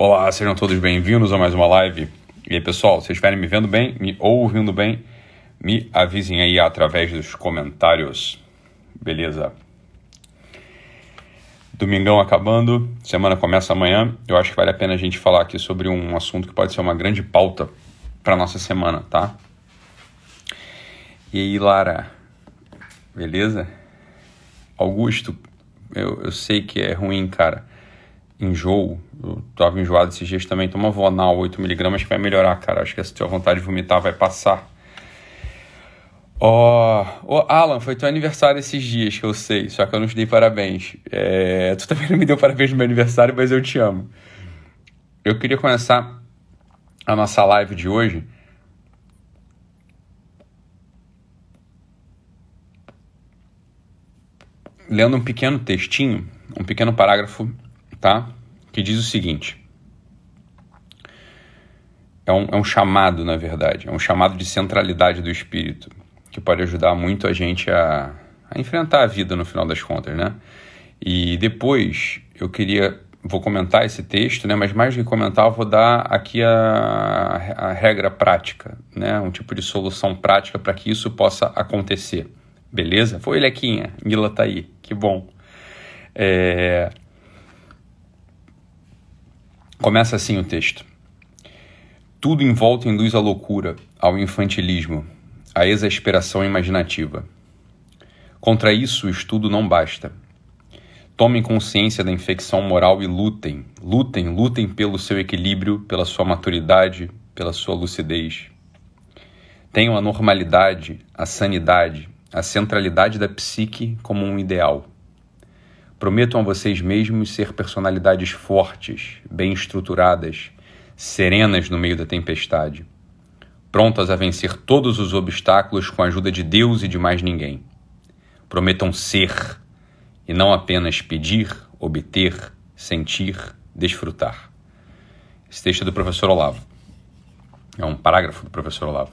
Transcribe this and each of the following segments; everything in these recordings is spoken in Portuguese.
Olá, sejam todos bem-vindos a mais uma live. E aí, pessoal, vocês estiverem me vendo bem, me ouvindo bem, me avisem aí através dos comentários. Beleza? Domingão acabando, semana começa amanhã. Eu acho que vale a pena a gente falar aqui sobre um assunto que pode ser uma grande pauta para nossa semana, tá? E aí, Lara? Beleza? Augusto, eu, eu sei que é ruim, cara. Enjoo. Eu tava enjoado esses dias também. Toma Vonal 8mg que vai melhorar, cara. Acho que essa tua vontade de vomitar vai passar. Ó, oh, oh, Alan, foi teu aniversário esses dias que eu sei, só que eu não te dei parabéns. É, tu também não me deu parabéns no meu aniversário, mas eu te amo. Eu queria começar a nossa live de hoje lendo um pequeno textinho, um pequeno parágrafo, tá? Que diz o seguinte. É um, é um chamado, na verdade, é um chamado de centralidade do espírito, que pode ajudar muito a gente a, a enfrentar a vida no final das contas, né? E depois eu queria, vou comentar esse texto, né? Mas mais do que comentar, eu vou dar aqui a, a regra prática, né? Um tipo de solução prática para que isso possa acontecer. Beleza? Foi, Lequinha. Mila tá aí. Que bom. É... Começa assim o texto. Tudo em volta induz à loucura, ao infantilismo, à exasperação imaginativa. Contra isso, o estudo não basta. Tomem consciência da infecção moral e lutem, lutem, lutem pelo seu equilíbrio, pela sua maturidade, pela sua lucidez. Tenham a normalidade, a sanidade, a centralidade da psique como um ideal. Prometam a vocês mesmos ser personalidades fortes, bem estruturadas, serenas no meio da tempestade, prontas a vencer todos os obstáculos com a ajuda de Deus e de mais ninguém. Prometam ser e não apenas pedir, obter, sentir, desfrutar. Esse texto é do professor Olavo. É um parágrafo do professor Olavo.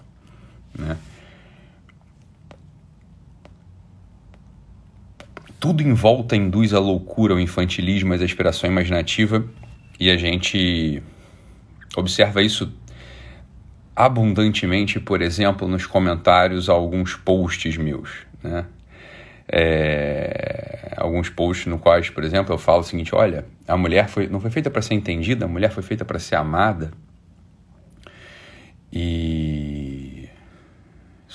Né? Tudo em volta induz à loucura, ao infantilismo, à exasperação imaginativa, e a gente observa isso abundantemente, por exemplo, nos comentários a alguns posts meus, né? É, alguns posts no quais, por exemplo, eu falo o seguinte: olha, a mulher foi, não foi feita para ser entendida, a mulher foi feita para ser amada. E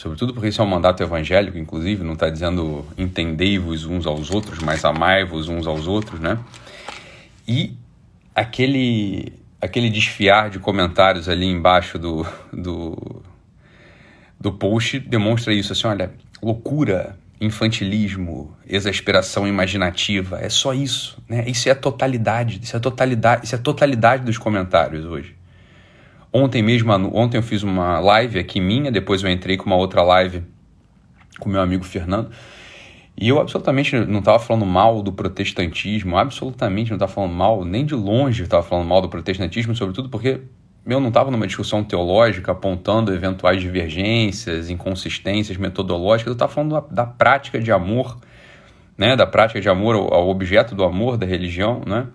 Sobretudo porque isso é um mandato evangélico, inclusive, não está dizendo entendei-vos uns aos outros, mas amai-vos uns aos outros, né? E aquele, aquele desfiar de comentários ali embaixo do, do, do post demonstra isso, assim, olha, loucura, infantilismo, exasperação imaginativa, é só isso, né? Isso é a totalidade, isso é a totalidade, isso é a totalidade dos comentários hoje. Ontem mesmo, ontem eu fiz uma live aqui minha, depois eu entrei com uma outra live com meu amigo Fernando. E eu absolutamente não estava falando mal do protestantismo, absolutamente não estava falando mal, nem de longe estava falando mal do protestantismo, sobretudo porque eu não estava numa discussão teológica apontando eventuais divergências, inconsistências metodológicas, eu estava falando da, da, prática de amor, né, da prática de amor ao, ao objeto do amor da religião, né,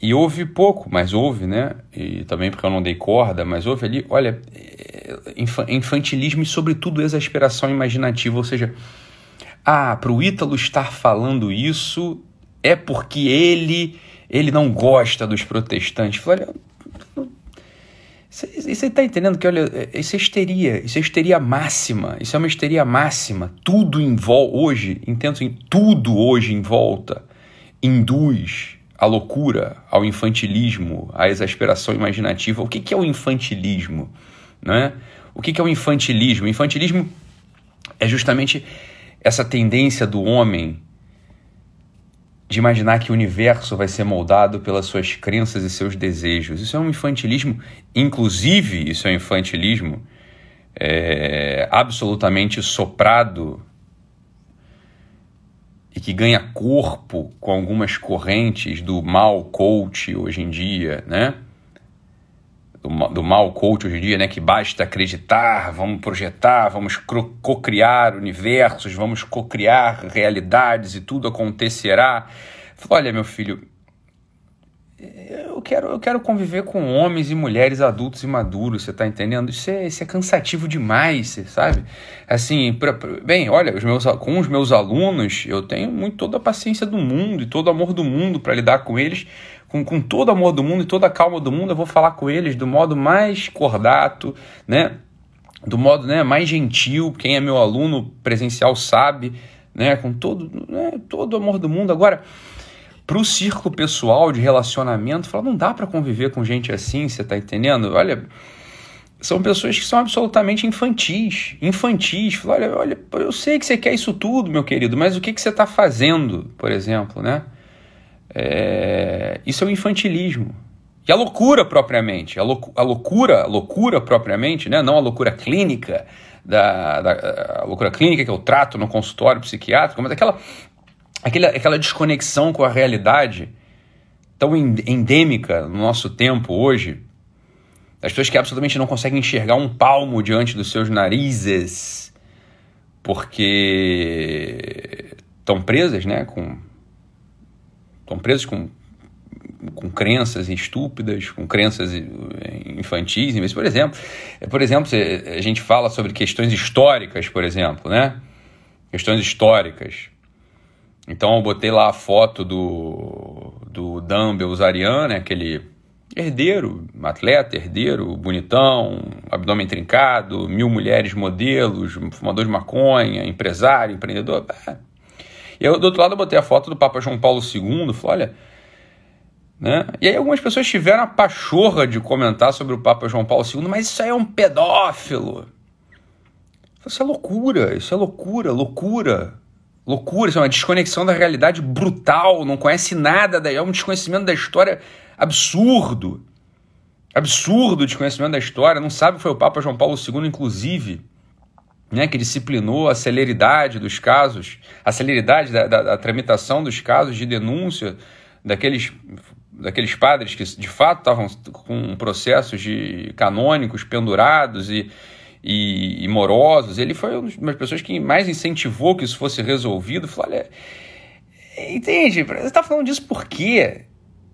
e houve pouco, mas houve, né? E também porque eu não dei corda, mas houve ali, olha, é, infantilismo e, sobretudo, exasperação imaginativa. Ou seja, ah, para o Ítalo estar falando isso é porque ele ele não gosta dos protestantes. Olha, você está entendendo que, olha, isso é histeria, isso é histeria máxima, isso é uma histeria máxima. Tudo em volta, hoje, entendo assim, tudo hoje em volta induz à loucura, ao infantilismo, à exasperação imaginativa. O que, que é o infantilismo? Né? O que, que é o infantilismo? O infantilismo é justamente essa tendência do homem de imaginar que o universo vai ser moldado pelas suas crenças e seus desejos. Isso é um infantilismo, inclusive, isso é um infantilismo é, absolutamente soprado e que ganha corpo com algumas correntes do mal coach hoje em dia, né? Do, do mal coach hoje em dia, né? Que basta acreditar, vamos projetar, vamos co-criar universos, vamos co-criar realidades e tudo acontecerá. Olha, meu filho, eu quero, eu quero conviver com homens e mulheres adultos e maduros, você tá entendendo? Isso é, isso é cansativo demais, você sabe? Assim, pra, pra, bem, olha, os meus, com os meus alunos, eu tenho muito toda a paciência do mundo e todo o amor do mundo para lidar com eles, com, com todo o amor do mundo e toda a calma do mundo, eu vou falar com eles do modo mais cordato, né? Do modo né, mais gentil, quem é meu aluno presencial sabe, né? Com todo, né, todo o amor do mundo. Agora, para o círculo pessoal de relacionamento, fala, não dá para conviver com gente assim, você tá entendendo? Olha, são pessoas que são absolutamente infantis, infantis. Fala, olha, olha, eu sei que você quer isso tudo, meu querido, mas o que, que você está fazendo, por exemplo, né? É... Isso é o infantilismo. E a loucura propriamente, a, lou a loucura, a loucura propriamente, né? não a loucura clínica, da, da loucura clínica que eu trato no consultório psiquiátrico, mas aquela aquela, aquela desconexão com a realidade tão endêmica no nosso tempo hoje, as pessoas que absolutamente não conseguem enxergar um palmo diante dos seus narizes, porque estão presas, né, com estão presas com com crenças estúpidas, com crenças infantis, por exemplo, por exemplo, a gente fala sobre questões históricas, por exemplo, né? Questões históricas. Então eu botei lá a foto do, do né, aquele herdeiro, atleta, herdeiro, bonitão, abdômen trincado, mil mulheres modelos, fumador de maconha, empresário, empreendedor. E eu, do outro lado eu botei a foto do Papa João Paulo II, falei, olha... Né? E aí algumas pessoas tiveram a pachorra de comentar sobre o Papa João Paulo II, mas isso aí é um pedófilo. Isso é loucura, isso é loucura, loucura. Loucura, é uma desconexão da realidade brutal, não conhece nada, daí é um desconhecimento da história absurdo. Absurdo o desconhecimento da história, não sabe que foi o Papa João Paulo II, inclusive, né, que disciplinou a celeridade dos casos, a celeridade da, da, da tramitação dos casos de denúncia daqueles, daqueles padres que de fato estavam com processos de canônicos pendurados e e, e morosos. Ele foi uma das pessoas que mais incentivou que isso fosse resolvido. Falou, olha, entende? Você está falando disso por quê?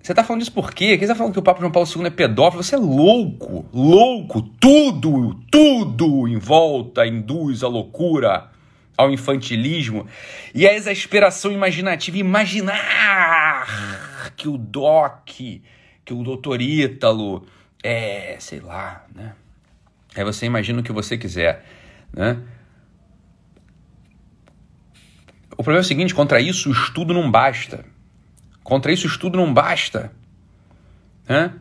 Você está falando disso por quê? Quem está falando que o Papa João Paulo II é pedófilo? Você é louco, louco. Tudo, tudo em volta induz a loucura, ao infantilismo e à exasperação imaginativa. Imaginar que o Doc, que o doutor Ítalo é, sei lá, né? Aí você imagina o que você quiser, né? O problema é o seguinte, contra isso o estudo não basta. Contra isso o estudo não basta. Né?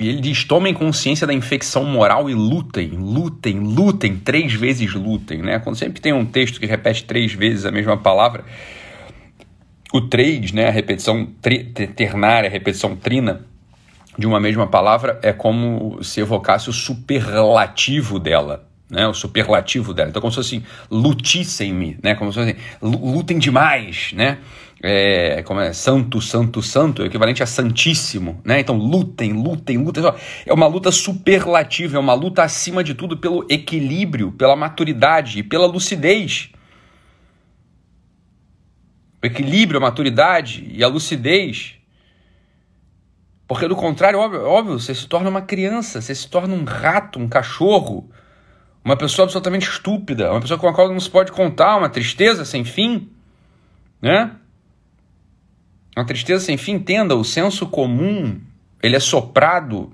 E ele diz: tomem consciência da infecção moral e lutem, lutem, lutem, três vezes lutem. Né? Quando sempre tem um texto que repete três vezes a mesma palavra, o três, né, a repetição tri, ternária, a repetição trina de uma mesma palavra, é como se evocasse o superlativo dela. Né, o superlativo dela. Então, como se fosse assim, lutissem-me, né, como se fosse assim, lutem demais, né? é, como é, santo, santo, santo, é equivalente a santíssimo, né? Então lutem, lutem, lutem. É uma luta superlativa, é uma luta acima de tudo pelo equilíbrio, pela maturidade e pela lucidez. O equilíbrio, a maturidade e a lucidez. Porque do contrário, óbvio, óbvio, você se torna uma criança, você se torna um rato, um cachorro, uma pessoa absolutamente estúpida, uma pessoa com a qual não se pode contar, uma tristeza sem fim, né? Uma tristeza sem fim, entenda, o senso comum, ele é soprado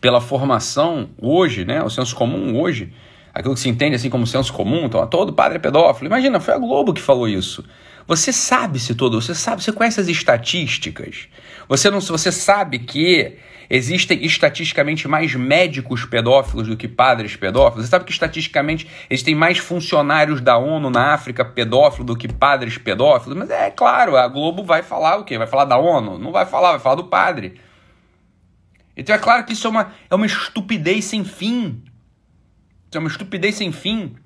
pela formação hoje, né? O senso comum hoje, aquilo que se entende assim como senso comum, então todo padre é pedófilo. Imagina, foi a Globo que falou isso. Você sabe se todo, você sabe, você conhece as estatísticas. Você não, você sabe que existem estatisticamente mais médicos pedófilos do que padres pedófilos. Você sabe que estatisticamente existem mais funcionários da ONU na África pedófilos do que padres pedófilos. Mas é claro, a Globo vai falar o quê? Vai falar da ONU? Não vai falar, vai falar do padre. Então é claro que isso é uma, é uma estupidez sem fim. Isso é uma estupidez sem fim.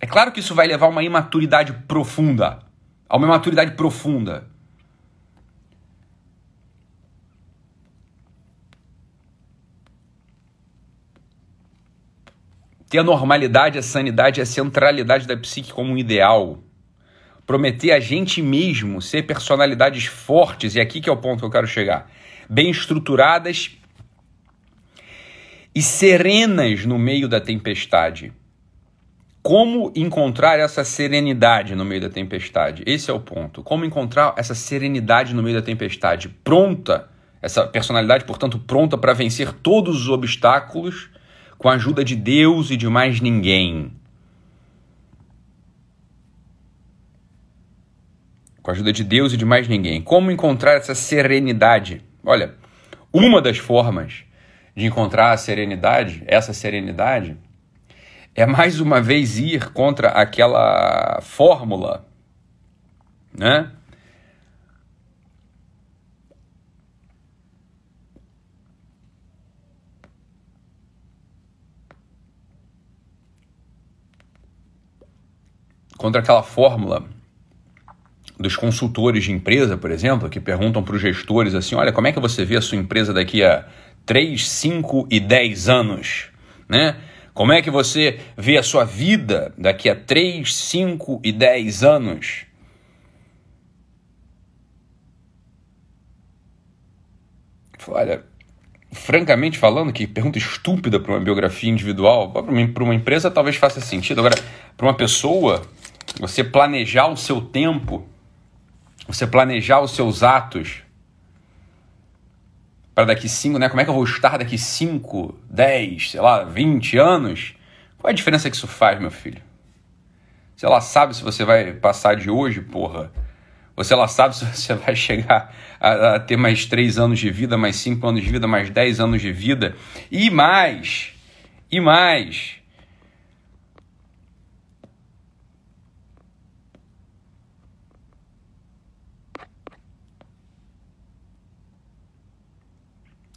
É claro que isso vai levar a uma imaturidade profunda a uma maturidade profunda. ter a normalidade, a sanidade, a centralidade da psique como um ideal. Prometer a gente mesmo ser personalidades fortes, e aqui que é o ponto que eu quero chegar, bem estruturadas e serenas no meio da tempestade. Como encontrar essa serenidade no meio da tempestade? Esse é o ponto. Como encontrar essa serenidade no meio da tempestade? Pronta, essa personalidade, portanto, pronta para vencer todos os obstáculos com a ajuda de Deus e de mais ninguém. Com a ajuda de Deus e de mais ninguém. Como encontrar essa serenidade? Olha, uma das formas de encontrar a serenidade, essa serenidade, é mais uma vez ir contra aquela fórmula, né? Contra aquela fórmula dos consultores de empresa, por exemplo, que perguntam para os gestores assim: olha, como é que você vê a sua empresa daqui a 3, 5 e 10 anos? Né? Como é que você vê a sua vida daqui a 3, 5 e 10 anos? Olha, francamente falando, que pergunta estúpida para uma biografia individual, para uma empresa talvez faça sentido. Agora, para uma pessoa, você planejar o seu tempo, você planejar os seus atos, para daqui 5, né? Como é que eu vou estar daqui 5, 10, sei lá, 20 anos? Qual é a diferença que isso faz, meu filho? Se ela sabe se você vai passar de hoje, porra. Ou se ela sabe se você vai chegar a, a ter mais 3 anos de vida, mais 5 anos de vida, mais 10 anos de vida. E mais. E mais.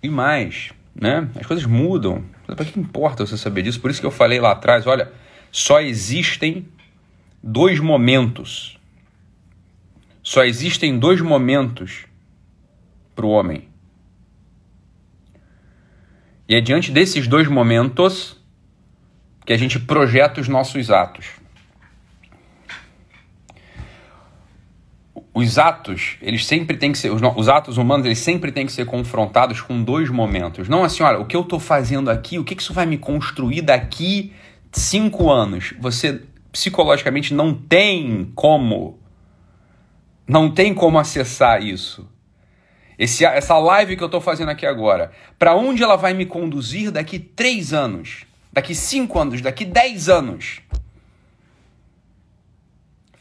E mais, né? As coisas mudam. Para que importa você saber disso? Por isso que eu falei lá atrás, olha, só existem dois momentos. Só existem dois momentos para o homem. E é diante desses dois momentos que a gente projeta os nossos atos. Os atos, eles sempre têm que ser, os, os, atos humanos, eles sempre têm que ser confrontados com dois momentos. Não assim, olha, o que eu estou fazendo aqui, o que, que isso vai me construir daqui cinco anos? Você psicologicamente não tem como, não tem como acessar isso. Esse, essa live que eu estou fazendo aqui agora, para onde ela vai me conduzir daqui três anos, daqui cinco anos, daqui dez anos?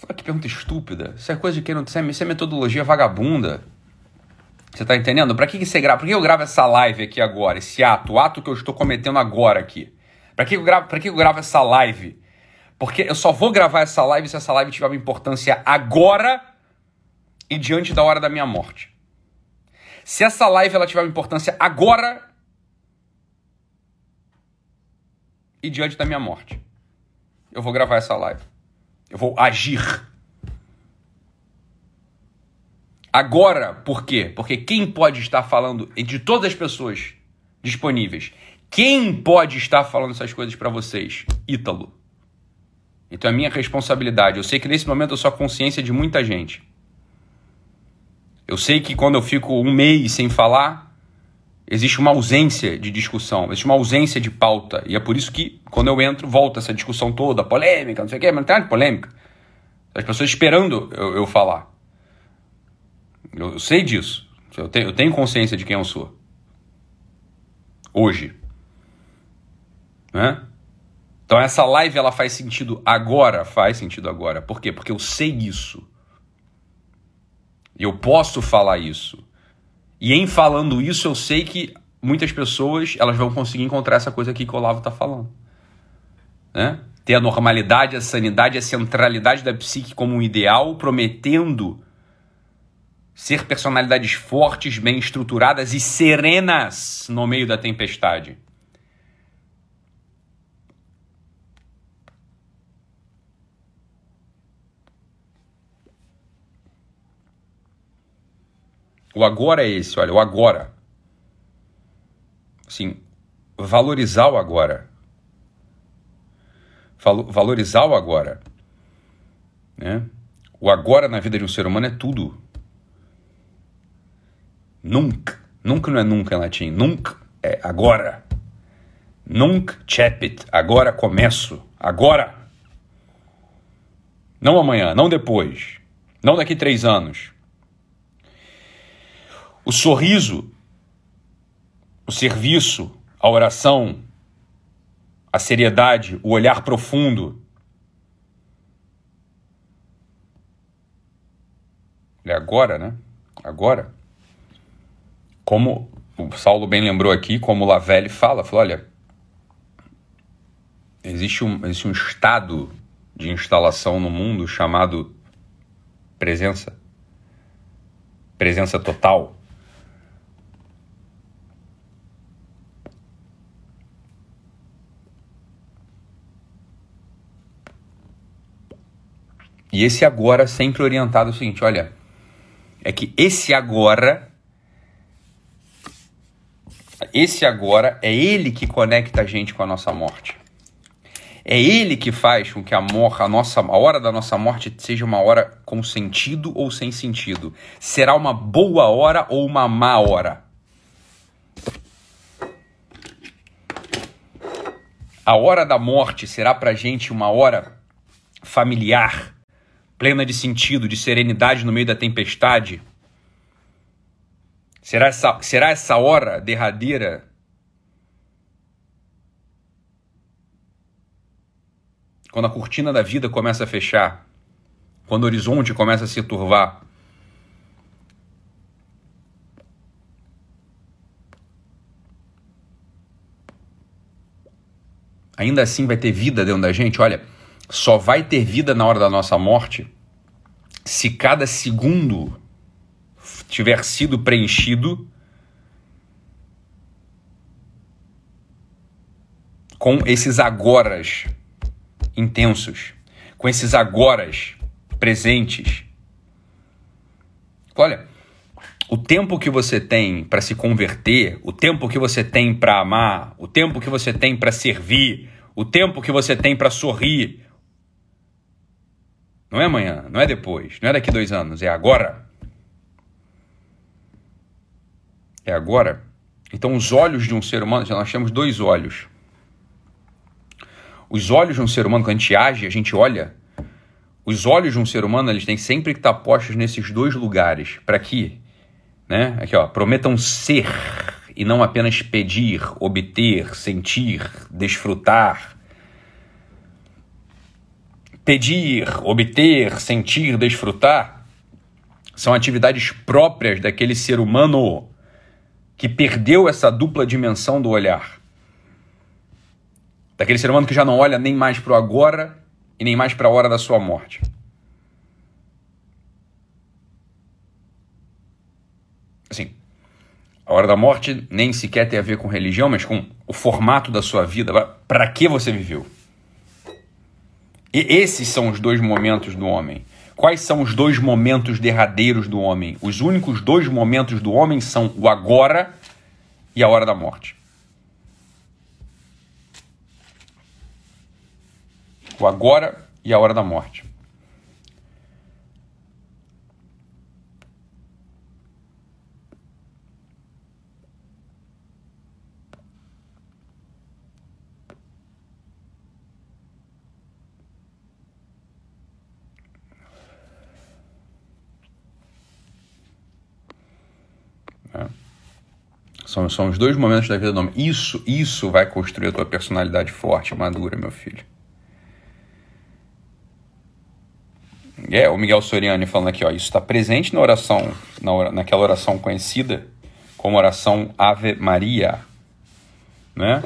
Olha que pergunta estúpida. Isso é coisa de quem não. Isso é, é metodologia vagabunda. Você tá entendendo? Para que, que você grava? Por que eu gravo essa live aqui agora? Esse ato, o ato que eu estou cometendo agora aqui? Para que, eu gravo, pra que eu gravo essa live? Porque eu só vou gravar essa live se essa live tiver uma importância agora e diante da hora da minha morte. Se essa live ela tiver uma importância agora e diante da minha morte, eu vou gravar essa live. Eu vou agir. Agora, por quê? Porque quem pode estar falando, de todas as pessoas disponíveis, quem pode estar falando essas coisas para vocês? Ítalo. Então é minha responsabilidade. Eu sei que nesse momento eu sou a consciência de muita gente. Eu sei que quando eu fico um mês sem falar, existe uma ausência de discussão, existe uma ausência de pauta. E é por isso que, quando eu entro, volta essa discussão toda, polêmica, não sei o quê, mas não tem nada de polêmica. As pessoas esperando eu, eu falar. Eu, eu, sei disso. Eu tenho, eu tenho consciência de quem eu sou. Hoje. Né? Então essa live ela faz sentido agora, faz sentido agora. Por quê? Porque eu sei isso. Eu posso falar isso. E em falando isso, eu sei que muitas pessoas elas vão conseguir encontrar essa coisa aqui que o Olavo está falando. Né? Ter a normalidade, a sanidade, a centralidade da psique como um ideal, prometendo ser personalidades fortes, bem estruturadas e serenas no meio da tempestade. O agora é esse, olha, o agora. Assim, valorizar o agora. valorizar o agora. Né? O agora na vida de um ser humano é tudo. Nunca. Nunca não é nunca em latim. Nunca é agora. Nunc cepit. Agora começo. Agora. Não amanhã, não depois. Não daqui três anos. O sorriso, o serviço, a oração, a seriedade, o olhar profundo. É agora, né? Agora. Como o Saulo bem lembrou aqui, como o Lavelle fala, falou, olha, existe um, existe um estado de instalação no mundo chamado presença. Presença total. E esse agora sempre orientado ao seguinte, olha, é que esse agora esse agora é ele que conecta a gente com a nossa morte. É ele que faz com que a, mor a, nossa, a hora da nossa morte seja uma hora com sentido ou sem sentido. Será uma boa hora ou uma má hora. A hora da morte será para gente uma hora familiar, plena de sentido, de serenidade no meio da tempestade. Será essa, será essa hora derradeira quando a cortina da vida começa a fechar, quando o horizonte começa a se turvar. Ainda assim vai ter vida dentro da gente? Olha, só vai ter vida na hora da nossa morte se cada segundo tiver sido preenchido com esses agoras intensos, com esses agoras presentes. Olha, o tempo que você tem para se converter, o tempo que você tem para amar, o tempo que você tem para servir, o tempo que você tem para sorrir, não é amanhã, não é depois, não é daqui dois anos, é agora. É agora. Então, os olhos de um ser humano, nós temos dois olhos. Os olhos de um ser humano, quando a gente age, a gente olha, os olhos de um ser humano, eles têm sempre que estar postos nesses dois lugares, para que, né? Aqui, ó, prometam ser e não apenas pedir, obter, sentir, desfrutar. Pedir, obter, sentir, desfrutar são atividades próprias daquele ser humano que perdeu essa dupla dimensão do olhar. Daquele ser humano que já não olha nem mais para o agora e nem mais para a hora da sua morte. Assim, a hora da morte nem sequer tem a ver com religião, mas com o formato da sua vida. Para que você viveu? E esses são os dois momentos do homem. Quais são os dois momentos derradeiros do homem? Os únicos dois momentos do homem são o agora e a hora da morte. o agora e a hora da morte. São, são os dois momentos da vida do homem. Isso, isso vai construir a tua personalidade forte, madura, meu filho. É, o Miguel Soriani falando aqui, ó, isso está presente na oração, na, naquela oração conhecida como oração Ave Maria, né?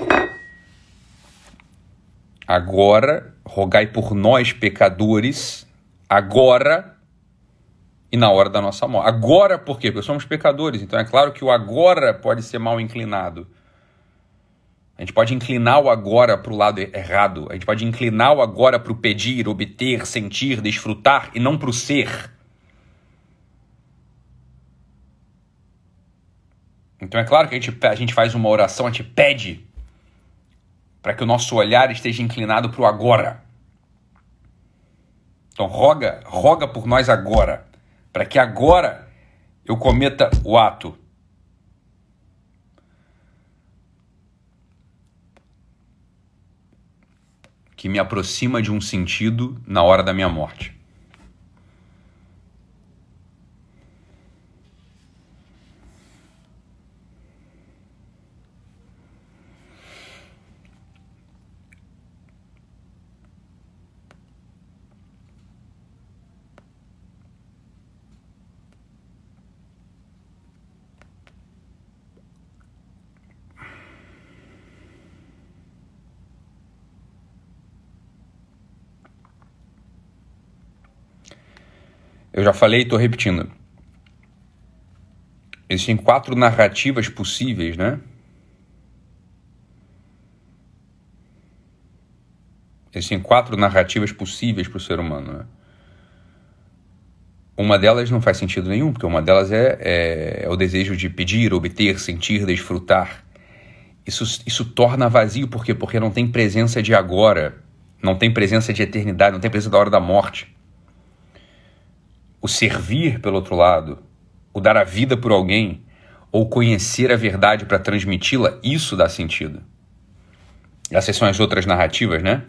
Agora, rogai por nós pecadores, agora e na hora da nossa morte. Agora por quê? Porque somos pecadores, então é claro que o agora pode ser mal inclinado. A gente pode inclinar o agora para o lado errado. A gente pode inclinar o agora para o pedir, obter, sentir, desfrutar e não para o ser. Então é claro que a gente, a gente faz uma oração, a gente pede para que o nosso olhar esteja inclinado para o agora. Então roga, roga por nós agora, para que agora eu cometa o ato. Que me aproxima de um sentido na hora da minha morte. Já falei e estou repetindo. Existem quatro narrativas possíveis, né? Existem quatro narrativas possíveis para o ser humano. Né? Uma delas não faz sentido nenhum, porque uma delas é, é, é o desejo de pedir, obter, sentir, desfrutar. Isso, isso torna vazio, por quê? Porque não tem presença de agora, não tem presença de eternidade, não tem presença da hora da morte o servir pelo outro lado, o dar a vida por alguém, ou conhecer a verdade para transmiti-la, isso dá sentido. Essas são as outras narrativas, né?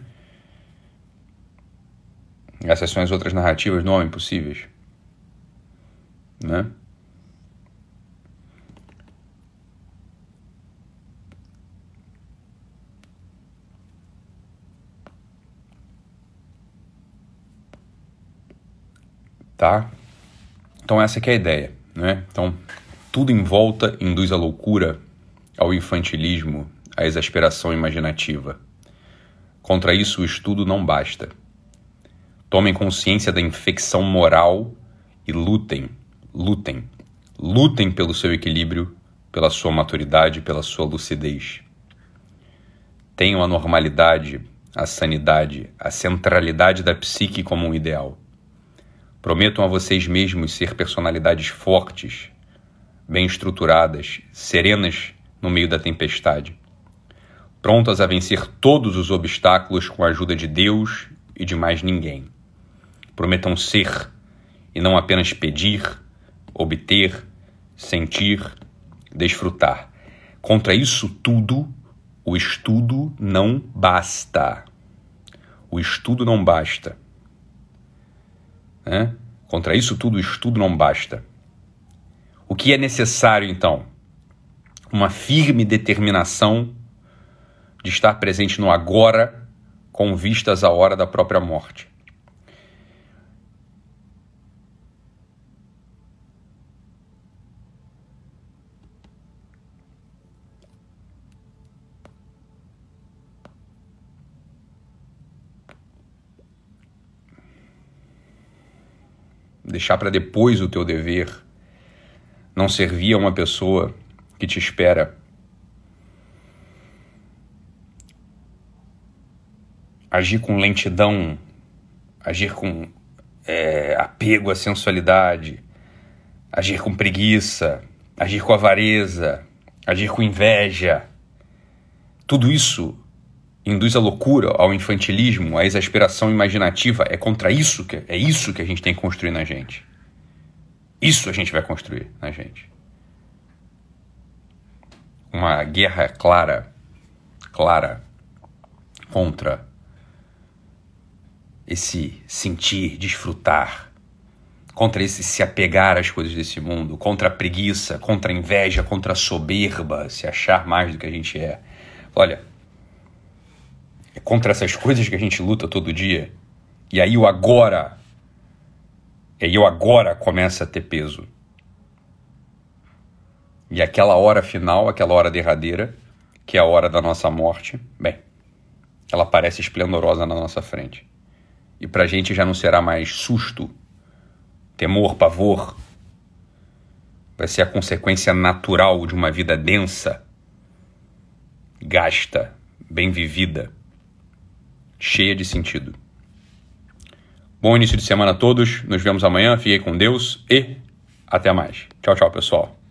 Essas são as outras narrativas não impossíveis. Né? Tá? Então essa é a ideia, né? Então tudo em volta induz à loucura, ao infantilismo, à exasperação imaginativa. Contra isso o estudo não basta. Tomem consciência da infecção moral e lutem, lutem, lutem pelo seu equilíbrio, pela sua maturidade, pela sua lucidez. Tenham a normalidade, a sanidade, a centralidade da psique como um ideal. Prometam a vocês mesmos ser personalidades fortes, bem estruturadas, serenas no meio da tempestade, prontas a vencer todos os obstáculos com a ajuda de Deus e de mais ninguém. Prometam ser e não apenas pedir, obter, sentir, desfrutar. Contra isso tudo, o estudo não basta. O estudo não basta. Né? Contra isso tudo, o estudo não basta. O que é necessário, então? Uma firme determinação de estar presente no agora, com vistas à hora da própria morte. Deixar para depois o teu dever, não servir a uma pessoa que te espera. Agir com lentidão, agir com é, apego à sensualidade, agir com preguiça, agir com avareza, agir com inveja. Tudo isso induz à loucura, ao infantilismo, à exasperação imaginativa. É contra isso que é isso que a gente tem que construir na gente. Isso a gente vai construir na gente. Uma guerra clara, clara contra esse sentir, desfrutar, contra esse se apegar às coisas desse mundo, contra a preguiça, contra a inveja, contra a soberba, se achar mais do que a gente é. Olha, é contra essas coisas que a gente luta todo dia. E aí o agora, e aí o agora começa a ter peso. E aquela hora final, aquela hora derradeira, que é a hora da nossa morte, bem, ela parece esplendorosa na nossa frente. E pra gente já não será mais susto, temor, pavor. Vai ser a consequência natural de uma vida densa, gasta, bem vivida cheia de sentido. Bom início de semana a todos. Nos vemos amanhã. Fiquem com Deus e até mais. Tchau, tchau, pessoal.